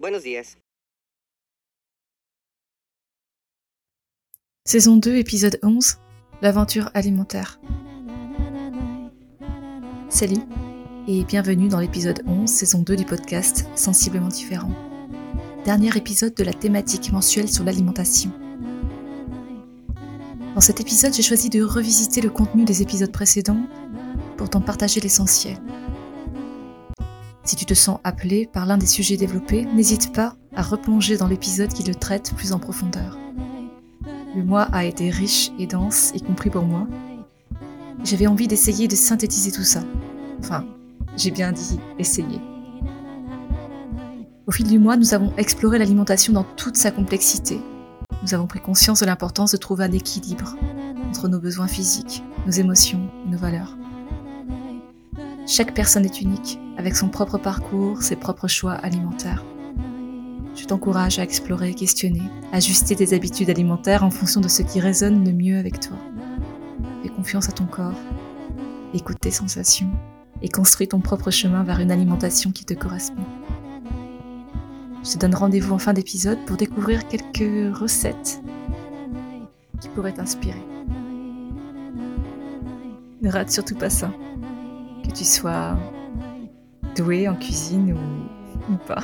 Buenos días. Saison 2, épisode 11, l'aventure alimentaire. Salut et bienvenue dans l'épisode 11, saison 2 du podcast Sensiblement différent. Dernier épisode de la thématique mensuelle sur l'alimentation. Dans cet épisode, j'ai choisi de revisiter le contenu des épisodes précédents pour t'en partager l'essentiel. Si tu te sens appelé par l'un des sujets développés, n'hésite pas à replonger dans l'épisode qui le traite plus en profondeur. Le mois a été riche et dense, y compris pour moi. J'avais envie d'essayer de synthétiser tout ça. Enfin, j'ai bien dit essayer. Au fil du mois, nous avons exploré l'alimentation dans toute sa complexité. Nous avons pris conscience de l'importance de trouver un équilibre entre nos besoins physiques, nos émotions et nos valeurs. Chaque personne est unique, avec son propre parcours, ses propres choix alimentaires. Je t'encourage à explorer, questionner, ajuster tes habitudes alimentaires en fonction de ce qui résonne le mieux avec toi. Fais confiance à ton corps, écoute tes sensations et construis ton propre chemin vers une alimentation qui te correspond. Je te donne rendez-vous en fin d'épisode pour découvrir quelques recettes qui pourraient t'inspirer. Ne rate surtout pas ça que tu sois doué en cuisine ou, ou pas.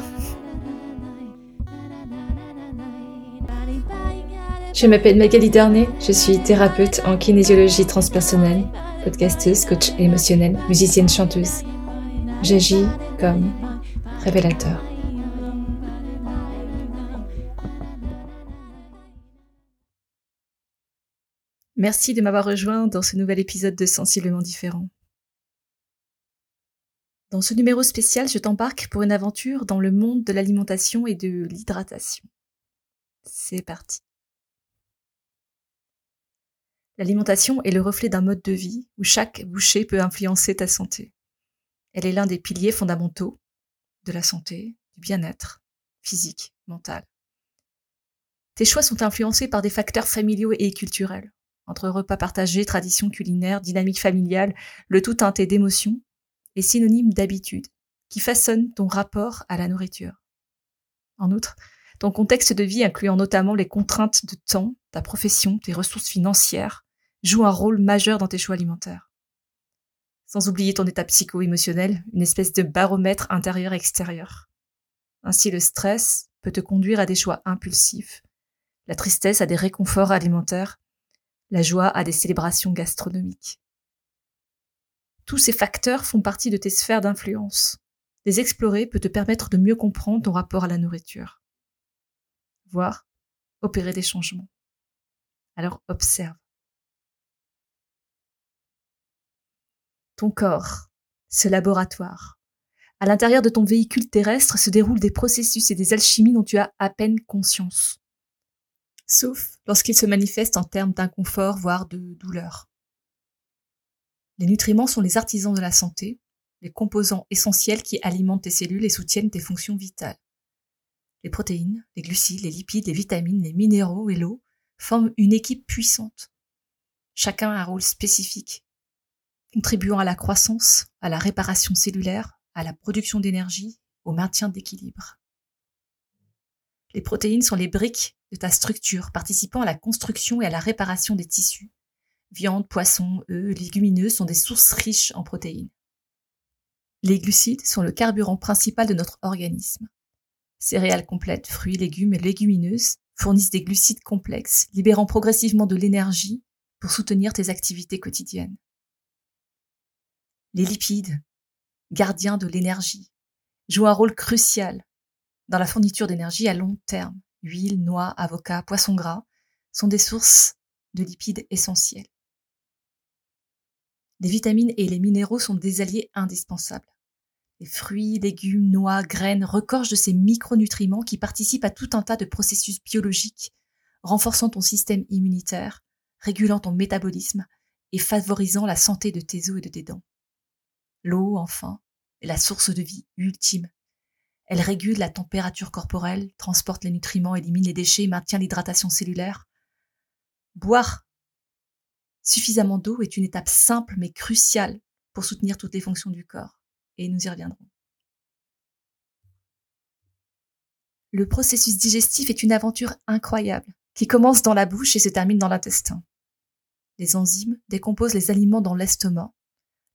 Je m'appelle Magali Darnay, je suis thérapeute en kinésiologie transpersonnelle, podcasteuse, coach émotionnelle, musicienne chanteuse. J'agis comme révélateur. Merci de m'avoir rejoint dans ce nouvel épisode de Sensiblement différent. Dans ce numéro spécial, je t'embarque pour une aventure dans le monde de l'alimentation et de l'hydratation. C'est parti. L'alimentation est le reflet d'un mode de vie où chaque bouchée peut influencer ta santé. Elle est l'un des piliers fondamentaux de la santé, du bien-être physique, mental. Tes choix sont influencés par des facteurs familiaux et culturels, entre repas partagés, traditions culinaires, dynamique familiale, le tout teinté d'émotions, est synonyme d'habitude, qui façonne ton rapport à la nourriture. En outre, ton contexte de vie, incluant notamment les contraintes de temps, ta profession, tes ressources financières, joue un rôle majeur dans tes choix alimentaires. Sans oublier ton état psycho-émotionnel, une espèce de baromètre intérieur-extérieur. Ainsi, le stress peut te conduire à des choix impulsifs, la tristesse à des réconforts alimentaires, la joie à des célébrations gastronomiques. Tous ces facteurs font partie de tes sphères d'influence. Les explorer peut te permettre de mieux comprendre ton rapport à la nourriture. Voire opérer des changements. Alors observe. Ton corps, ce laboratoire. À l'intérieur de ton véhicule terrestre se déroulent des processus et des alchimies dont tu as à peine conscience. Sauf lorsqu'ils se manifestent en termes d'inconfort, voire de douleur. Les nutriments sont les artisans de la santé, les composants essentiels qui alimentent tes cellules et soutiennent tes fonctions vitales. Les protéines, les glucides, les lipides, les vitamines, les minéraux et l'eau forment une équipe puissante. Chacun a un rôle spécifique, contribuant à la croissance, à la réparation cellulaire, à la production d'énergie, au maintien d'équilibre. Les protéines sont les briques de ta structure, participant à la construction et à la réparation des tissus, Viande, poisson, œufs, légumineuses sont des sources riches en protéines. Les glucides sont le carburant principal de notre organisme. Céréales complètes, fruits, légumes et légumineuses fournissent des glucides complexes, libérant progressivement de l'énergie pour soutenir tes activités quotidiennes. Les lipides, gardiens de l'énergie, jouent un rôle crucial dans la fourniture d'énergie à long terme. Huile, noix, avocats, poissons gras sont des sources de lipides essentiels. Les vitamines et les minéraux sont des alliés indispensables. Les fruits, légumes, noix, graines recordent de ces micronutriments qui participent à tout un tas de processus biologiques, renforçant ton système immunitaire, régulant ton métabolisme et favorisant la santé de tes os et de tes dents. L'eau, enfin, est la source de vie ultime. Elle régule la température corporelle, transporte les nutriments, élimine les déchets et maintient l'hydratation cellulaire. Boire Suffisamment d'eau est une étape simple mais cruciale pour soutenir toutes les fonctions du corps, et nous y reviendrons. Le processus digestif est une aventure incroyable qui commence dans la bouche et se termine dans l'intestin. Les enzymes décomposent les aliments dans l'estomac,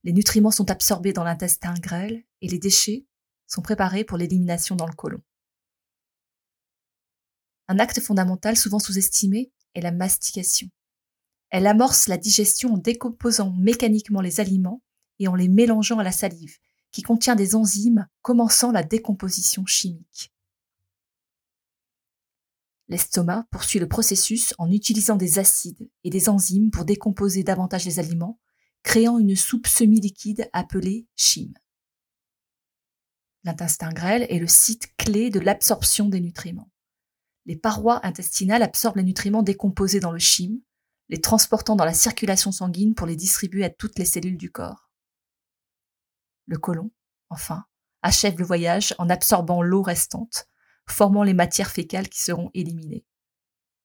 les nutriments sont absorbés dans l'intestin grêle et les déchets sont préparés pour l'élimination dans le côlon. Un acte fondamental souvent sous-estimé est la mastication. Elle amorce la digestion en décomposant mécaniquement les aliments et en les mélangeant à la salive, qui contient des enzymes commençant la décomposition chimique. L'estomac poursuit le processus en utilisant des acides et des enzymes pour décomposer davantage les aliments, créant une soupe semi-liquide appelée chyme. L'intestin grêle est le site clé de l'absorption des nutriments. Les parois intestinales absorbent les nutriments décomposés dans le chyme, les transportant dans la circulation sanguine pour les distribuer à toutes les cellules du corps. Le côlon, enfin, achève le voyage en absorbant l'eau restante, formant les matières fécales qui seront éliminées.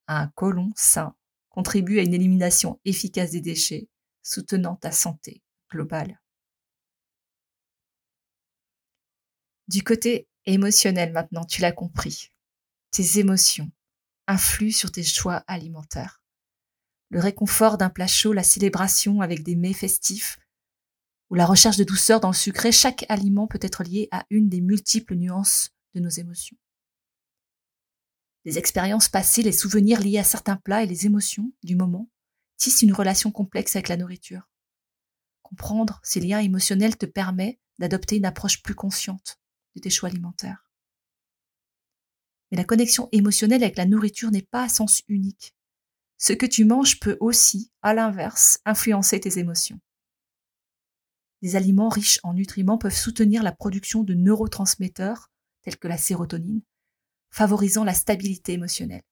Un côlon sain contribue à une élimination efficace des déchets, soutenant ta santé globale. Du côté émotionnel maintenant, tu l'as compris. Tes émotions influent sur tes choix alimentaires. Le réconfort d'un plat chaud, la célébration avec des mets festifs, ou la recherche de douceur dans le sucré, chaque aliment peut être lié à une des multiples nuances de nos émotions. Les expériences passées, les souvenirs liés à certains plats et les émotions du moment tissent une relation complexe avec la nourriture. Comprendre ces liens émotionnels te permet d'adopter une approche plus consciente de tes choix alimentaires. Mais la connexion émotionnelle avec la nourriture n'est pas à sens unique. Ce que tu manges peut aussi, à l'inverse, influencer tes émotions. Des aliments riches en nutriments peuvent soutenir la production de neurotransmetteurs tels que la sérotonine, favorisant la stabilité émotionnelle.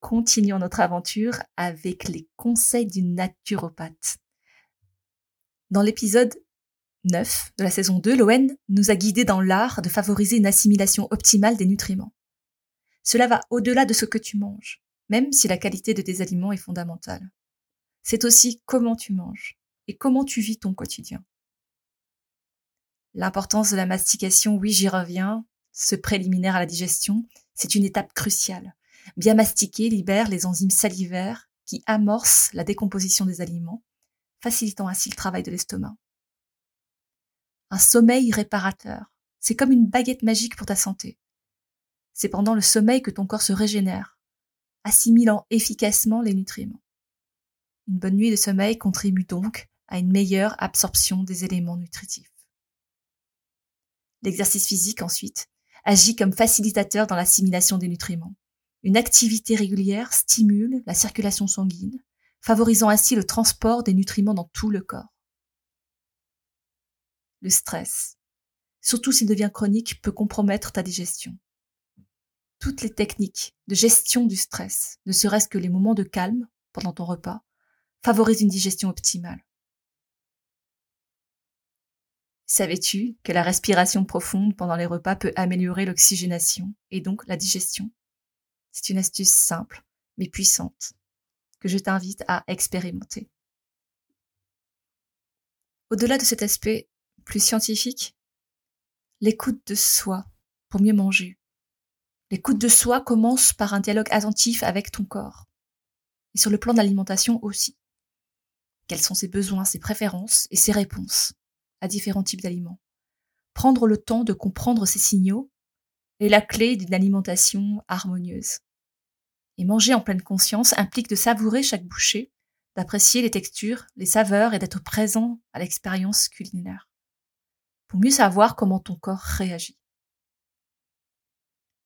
Continuons notre aventure avec les conseils d'une naturopathe. Dans l'épisode 9 de la saison 2, Loen nous a guidés dans l'art de favoriser une assimilation optimale des nutriments. Cela va au-delà de ce que tu manges, même si la qualité de tes aliments est fondamentale. C'est aussi comment tu manges et comment tu vis ton quotidien. L'importance de la mastication, oui, j'y reviens. Ce préliminaire à la digestion, c'est une étape cruciale. Bien mastiquer libère les enzymes salivaires qui amorcent la décomposition des aliments, facilitant ainsi le travail de l'estomac. Un sommeil réparateur, c'est comme une baguette magique pour ta santé. C'est pendant le sommeil que ton corps se régénère, assimilant efficacement les nutriments. Une bonne nuit de sommeil contribue donc à une meilleure absorption des éléments nutritifs. L'exercice physique, ensuite, agit comme facilitateur dans l'assimilation des nutriments. Une activité régulière stimule la circulation sanguine, favorisant ainsi le transport des nutriments dans tout le corps. Le stress, surtout s'il devient chronique, peut compromettre ta digestion toutes les techniques de gestion du stress, ne serait-ce que les moments de calme pendant ton repas, favorisent une digestion optimale. Savais-tu que la respiration profonde pendant les repas peut améliorer l'oxygénation et donc la digestion? C'est une astuce simple mais puissante que je t'invite à expérimenter. Au-delà de cet aspect plus scientifique, l'écoute de soi pour mieux manger L'écoute de soi commence par un dialogue attentif avec ton corps. Et sur le plan de l'alimentation aussi. Quels sont ses besoins, ses préférences et ses réponses à différents types d'aliments? Prendre le temps de comprendre ces signaux est la clé d'une alimentation harmonieuse. Et manger en pleine conscience implique de savourer chaque bouchée, d'apprécier les textures, les saveurs et d'être présent à l'expérience culinaire. Pour mieux savoir comment ton corps réagit.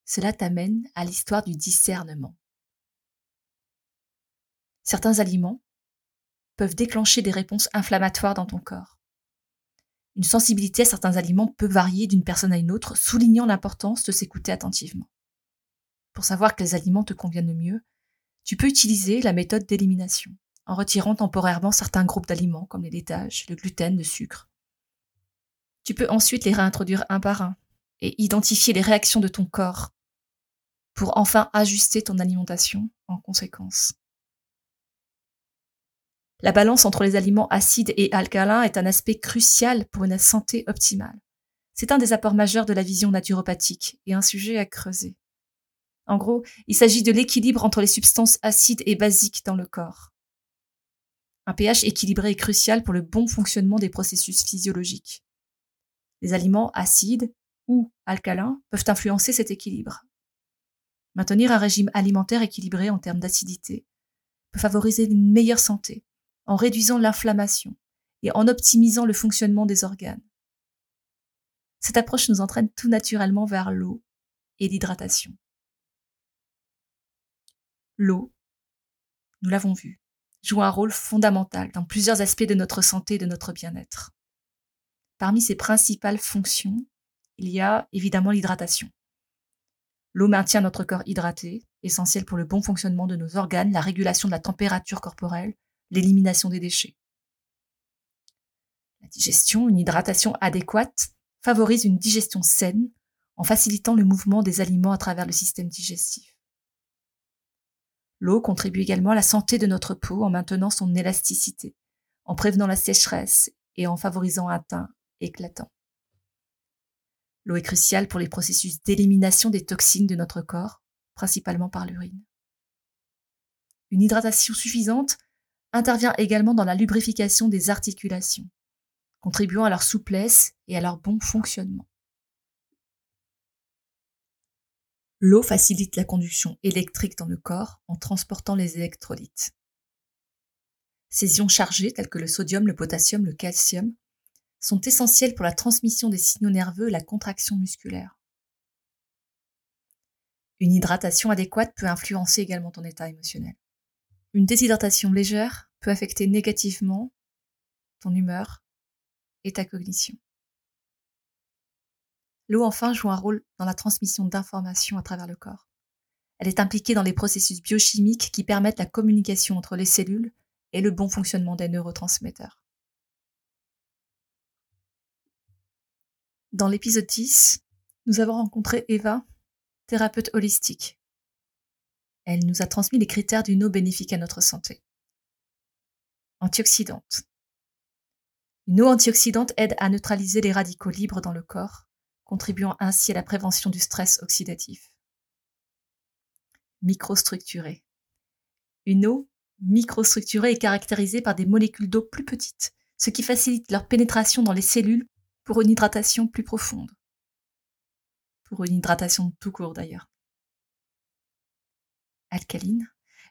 Cela t'amène à l'histoire du discernement. Certains aliments peuvent déclencher des réponses inflammatoires dans ton corps. Une sensibilité à certains aliments peut varier d'une personne à une autre, soulignant l'importance de s'écouter attentivement. Pour savoir quels aliments te conviennent le mieux, tu peux utiliser la méthode d'élimination, en retirant temporairement certains groupes d'aliments comme les laitages, le gluten, le sucre. Tu peux ensuite les réintroduire un par un, et identifier les réactions de ton corps pour enfin ajuster ton alimentation en conséquence. La balance entre les aliments acides et alcalins est un aspect crucial pour une santé optimale. C'est un des apports majeurs de la vision naturopathique et un sujet à creuser. En gros, il s'agit de l'équilibre entre les substances acides et basiques dans le corps. Un pH équilibré est crucial pour le bon fonctionnement des processus physiologiques. Les aliments acides ou alcalins peuvent influencer cet équilibre. Maintenir un régime alimentaire équilibré en termes d'acidité peut favoriser une meilleure santé en réduisant l'inflammation et en optimisant le fonctionnement des organes. Cette approche nous entraîne tout naturellement vers l'eau et l'hydratation. L'eau, nous l'avons vu, joue un rôle fondamental dans plusieurs aspects de notre santé et de notre bien-être. Parmi ses principales fonctions, il y a évidemment l'hydratation. L'eau maintient notre corps hydraté, essentiel pour le bon fonctionnement de nos organes, la régulation de la température corporelle, l'élimination des déchets. La digestion, une hydratation adéquate, favorise une digestion saine en facilitant le mouvement des aliments à travers le système digestif. L'eau contribue également à la santé de notre peau en maintenant son élasticité, en prévenant la sécheresse et en favorisant un teint éclatant. L'eau est cruciale pour les processus d'élimination des toxines de notre corps, principalement par l'urine. Une hydratation suffisante intervient également dans la lubrification des articulations, contribuant à leur souplesse et à leur bon fonctionnement. L'eau facilite la conduction électrique dans le corps en transportant les électrolytes. Ces ions chargés, tels que le sodium, le potassium, le calcium, sont essentiels pour la transmission des signaux nerveux et la contraction musculaire. Une hydratation adéquate peut influencer également ton état émotionnel. Une déshydratation légère peut affecter négativement ton humeur et ta cognition. L'eau enfin joue un rôle dans la transmission d'informations à travers le corps. Elle est impliquée dans les processus biochimiques qui permettent la communication entre les cellules et le bon fonctionnement des neurotransmetteurs. Dans l'épisode 10, nous avons rencontré Eva, thérapeute holistique. Elle nous a transmis les critères d'une eau bénéfique à notre santé. Antioxydante. Une eau antioxydante aide à neutraliser les radicaux libres dans le corps, contribuant ainsi à la prévention du stress oxydatif. Microstructurée. Une eau microstructurée est caractérisée par des molécules d'eau plus petites, ce qui facilite leur pénétration dans les cellules pour une hydratation plus profonde. Pour une hydratation tout court d'ailleurs. Alcaline.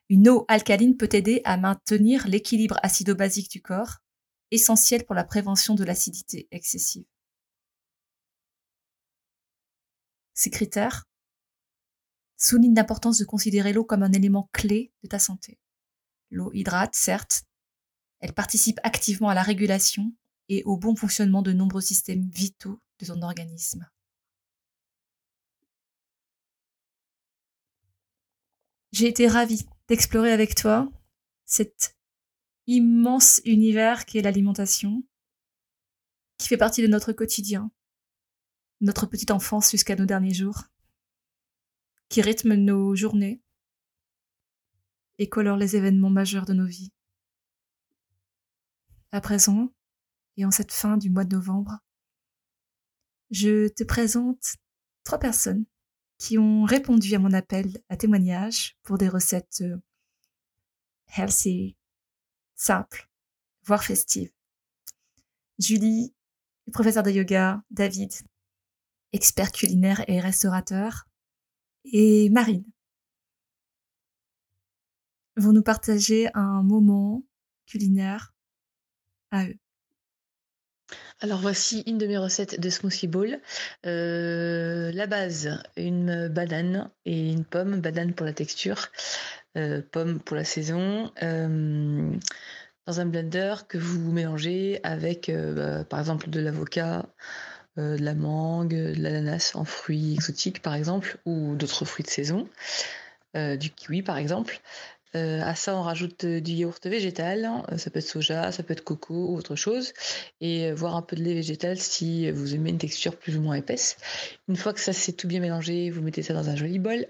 Une eau alcaline peut aider à maintenir l'équilibre acido-basique du corps, essentiel pour la prévention de l'acidité excessive. Ces critères soulignent l'importance de considérer l'eau comme un élément clé de ta santé. L'eau hydrate, certes, elle participe activement à la régulation et au bon fonctionnement de nombreux systèmes vitaux de ton organisme. J'ai été ravie d'explorer avec toi cet immense univers qui est l'alimentation, qui fait partie de notre quotidien, notre petite enfance jusqu'à nos derniers jours, qui rythme nos journées et colore les événements majeurs de nos vies. À présent, et en cette fin du mois de novembre, je te présente trois personnes qui ont répondu à mon appel à témoignage pour des recettes euh, healthy, simples, voire festives. Julie, professeur de yoga, David, expert culinaire et restaurateur, et Marine vont nous partager un moment culinaire à eux. Alors voici une de mes recettes de smoothie bowl. Euh, la base, une banane et une pomme, banane pour la texture, euh, pomme pour la saison. Euh, dans un blender que vous mélangez avec bah, par exemple de l'avocat, de la mangue, de l'ananas en fruits exotiques par exemple, ou d'autres fruits de saison, du kiwi par exemple. Euh, à ça, on rajoute euh, du yaourt végétal, euh, ça peut être soja, ça peut être coco ou autre chose, et voir un peu de lait végétal si vous aimez une texture plus ou moins épaisse. Une fois que ça s'est tout bien mélangé, vous mettez ça dans un joli bol,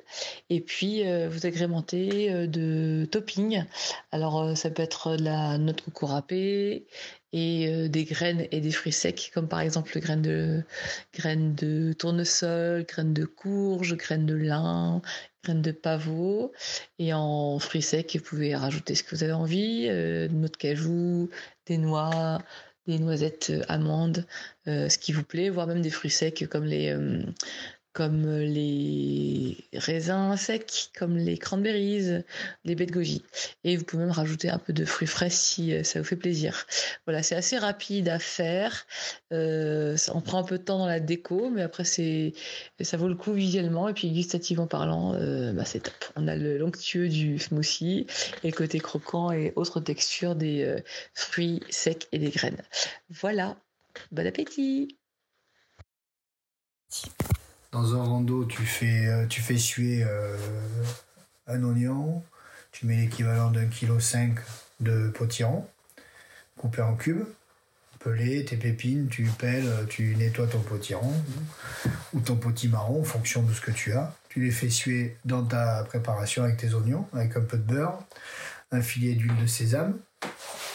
et puis vous agrémentez de topping. Alors ça peut être de la noix de coco râpée, et des graines et des fruits secs, comme par exemple graines de, tournesol, graines de courge, graines de lin, graines de pavot. Et en fruits secs, vous pouvez rajouter ce que vous avez envie, euh, noix de cajou, des noix, des noisettes amandes, ce qui vous plaît, voire même des fruits secs comme les, comme les raisins secs, comme les cranberries, les baies de goji. Et vous pouvez même rajouter un peu de fruits frais si euh, ça vous fait plaisir. Voilà, c'est assez rapide à faire. Euh, on prend un peu de temps dans la déco, mais après c'est ça vaut le coup visuellement et puis gustativement parlant, euh, bah, c'est top. On a le l'onctueux du smoothie et le côté croquant et autres textures des fruits secs et des graines. Voilà, bon appétit. Dans un rando, tu fais, euh, tu suer euh, un oignon, tu mets l'équivalent d'un kilo cinq de potiron, coupé en cubes, pelé, tes pépines, tu pelles, tu nettoies ton potiron ou ton potimarron en fonction de ce que tu as. Tu les fais suer dans ta préparation avec tes oignons, avec un peu de beurre, un filet d'huile de sésame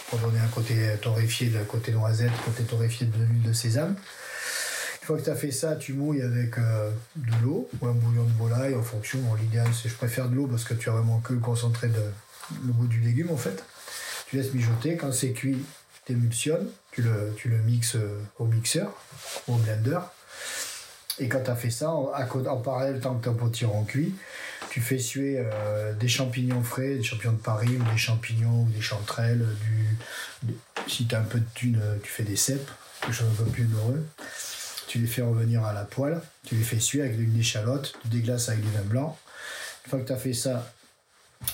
pour donner un côté torréfié, de côté noisette, côté torréfié de l'huile de sésame. Fois que tu as fait ça, tu mouilles avec euh, de l'eau ou un bouillon de volaille en fonction. L'idéal, c'est je préfère de l'eau parce que tu as vraiment que le concentré de le goût du légume en fait. Tu laisses mijoter. Quand c'est cuit, tu émulsionnes. Tu le, tu le mixes euh, au mixeur au blender. Et quand tu as fait ça, en, en parallèle, tant que ton potiron cuit, tu fais suer euh, des champignons frais, des champignons de Paris ou des champignons ou des chanterelles. Du, si tu as un peu de thune, tu fais des cèpes, quelque chose un peu plus heureux tu les fais revenir à la poêle, tu les fais suer avec une échalote, tu déglaces avec du vin blanc. Une fois que tu as fait ça,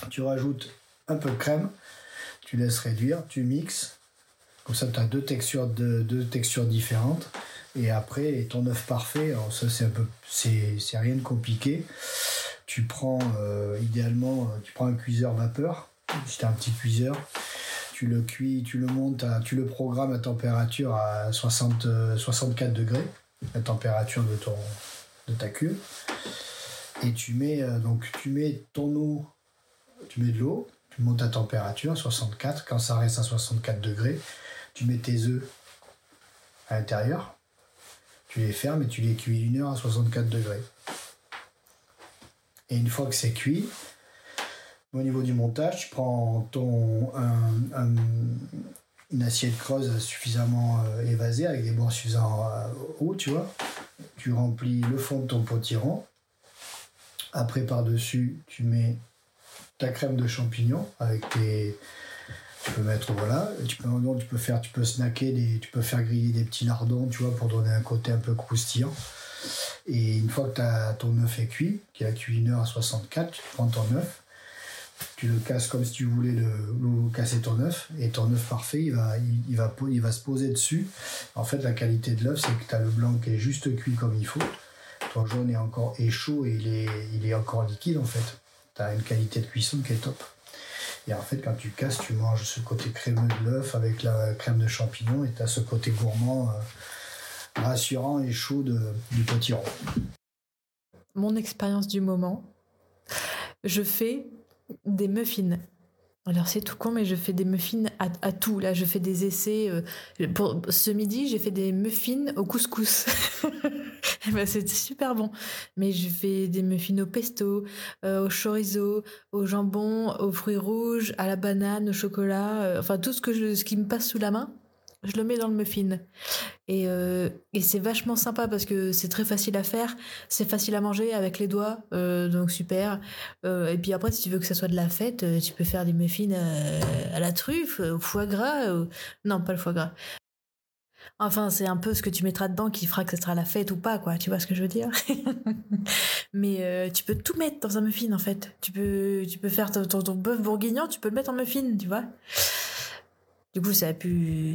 tu rajoutes un peu de crème, tu laisses réduire, tu mixes. Comme ça, tu as deux textures, différentes. Et après, ton œuf parfait, alors ça c'est un peu, c'est, rien de compliqué. Tu prends, euh, idéalement, tu prends un cuiseur vapeur, si un petit cuiseur, tu le cuis, tu le montes, tu le programmes à température à 60, 64 degrés la température de, ton, de ta cuve. Et tu mets, euh, donc, tu mets ton eau, tu mets de l'eau, tu montes ta température, 64. Quand ça reste à 64 degrés, tu mets tes œufs à l'intérieur. Tu les fermes et tu les cuis une heure à 64 degrés. Et une fois que c'est cuit, au niveau du montage, tu prends ton, une assiette creuse suffisamment euh, évasée avec des bords suffisamment euh, hauts, tu vois. Tu remplis le fond de ton potiron. Après, par-dessus, tu mets ta crème de champignons avec tes. Tu peux mettre, voilà. Tu peux, tu peux faire, tu peux snacker, des, tu peux faire griller des petits lardons, tu vois, pour donner un côté un peu croustillant. Et une fois que as, ton œuf est cuit, qui a cuit une heure à 64, tu prends ton œuf, tu le casses comme si tu voulais le, casser ton œuf et ton œuf parfait il va, il, va, il va se poser dessus. En fait la qualité de l'œuf c'est que tu as le blanc qui est juste cuit comme il faut. Ton jaune est encore est chaud et il est, il est encore liquide en fait. Tu as une qualité de cuisson qui est top. Et en fait quand tu casses tu manges ce côté crémeux de l'œuf avec la crème de champignons et tu as ce côté gourmand euh, rassurant et chaud de, du potiron mon expérience du moment je fais des muffins. Alors c'est tout con, mais je fais des muffins à, tout. Là, je fais des essais. Euh, pour ce midi, j'ai fait des muffins au couscous. Eh ben, c'était super bon. Mais je fais des muffins au pesto, euh, au chorizo, au jambon, aux fruits rouges, à la banane, au chocolat. Euh, enfin tout ce que je, ce qui me passe sous la main je le mets dans le muffin. Et, euh, et c'est vachement sympa parce que c'est très facile à faire, c'est facile à manger avec les doigts, euh, donc super. Euh, et puis après, si tu veux que ça soit de la fête, tu peux faire des muffins à la truffe, au foie gras. Non, pas le foie gras. Enfin, c'est un peu ce que tu mettras dedans qui fera que ce sera la fête ou pas, quoi. Tu vois ce que je veux dire? Mais tu peux tout mettre dans un muffin, en fait. Tu peux, tu peux faire ton, ton, ton bœuf bourguignon, tu peux le mettre en muffin, tu vois du coup, a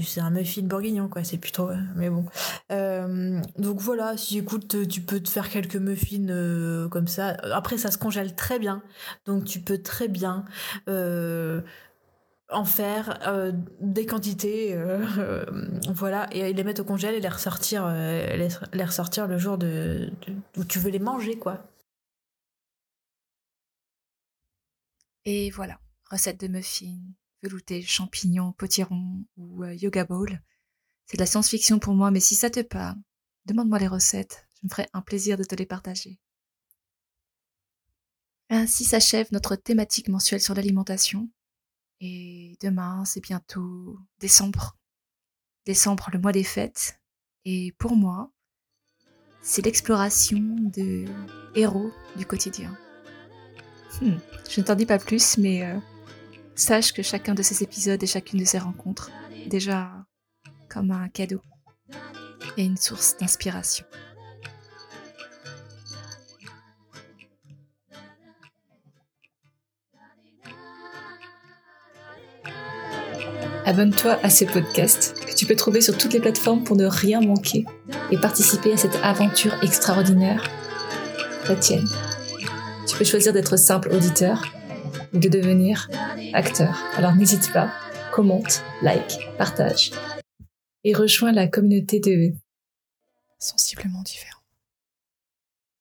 c'est un muffin bourguignon, quoi. C'est plutôt, mais bon. Euh, donc voilà, si écoute, tu peux te faire quelques muffins euh, comme ça. Après, ça se congèle très bien, donc tu peux très bien euh, en faire des quantités, voilà, et les mettre au congèle et les ressortir, le jour où tu veux les manger, quoi. Et voilà, recette de muffins velouté, champignons, potiron ou euh, yoga bowl. C'est de la science-fiction pour moi, mais si ça te parle, demande-moi les recettes. Je me ferai un plaisir de te les partager. Ainsi s'achève notre thématique mensuelle sur l'alimentation. Et demain, c'est bientôt décembre. Décembre, le mois des fêtes. Et pour moi, c'est l'exploration de héros du quotidien. Hmm, je ne t'en dis pas plus, mais euh, sache que chacun de ces épisodes et chacune de ces rencontres, déjà comme un cadeau et une source d'inspiration. Abonne-toi à ce podcast que tu peux trouver sur toutes les plateformes pour ne rien manquer et participer à cette aventure extraordinaire, la tienne. Tu peux choisir d'être simple auditeur de devenir acteur. Alors n'hésite pas, commente, like, partage et rejoins la communauté de sensiblement différents.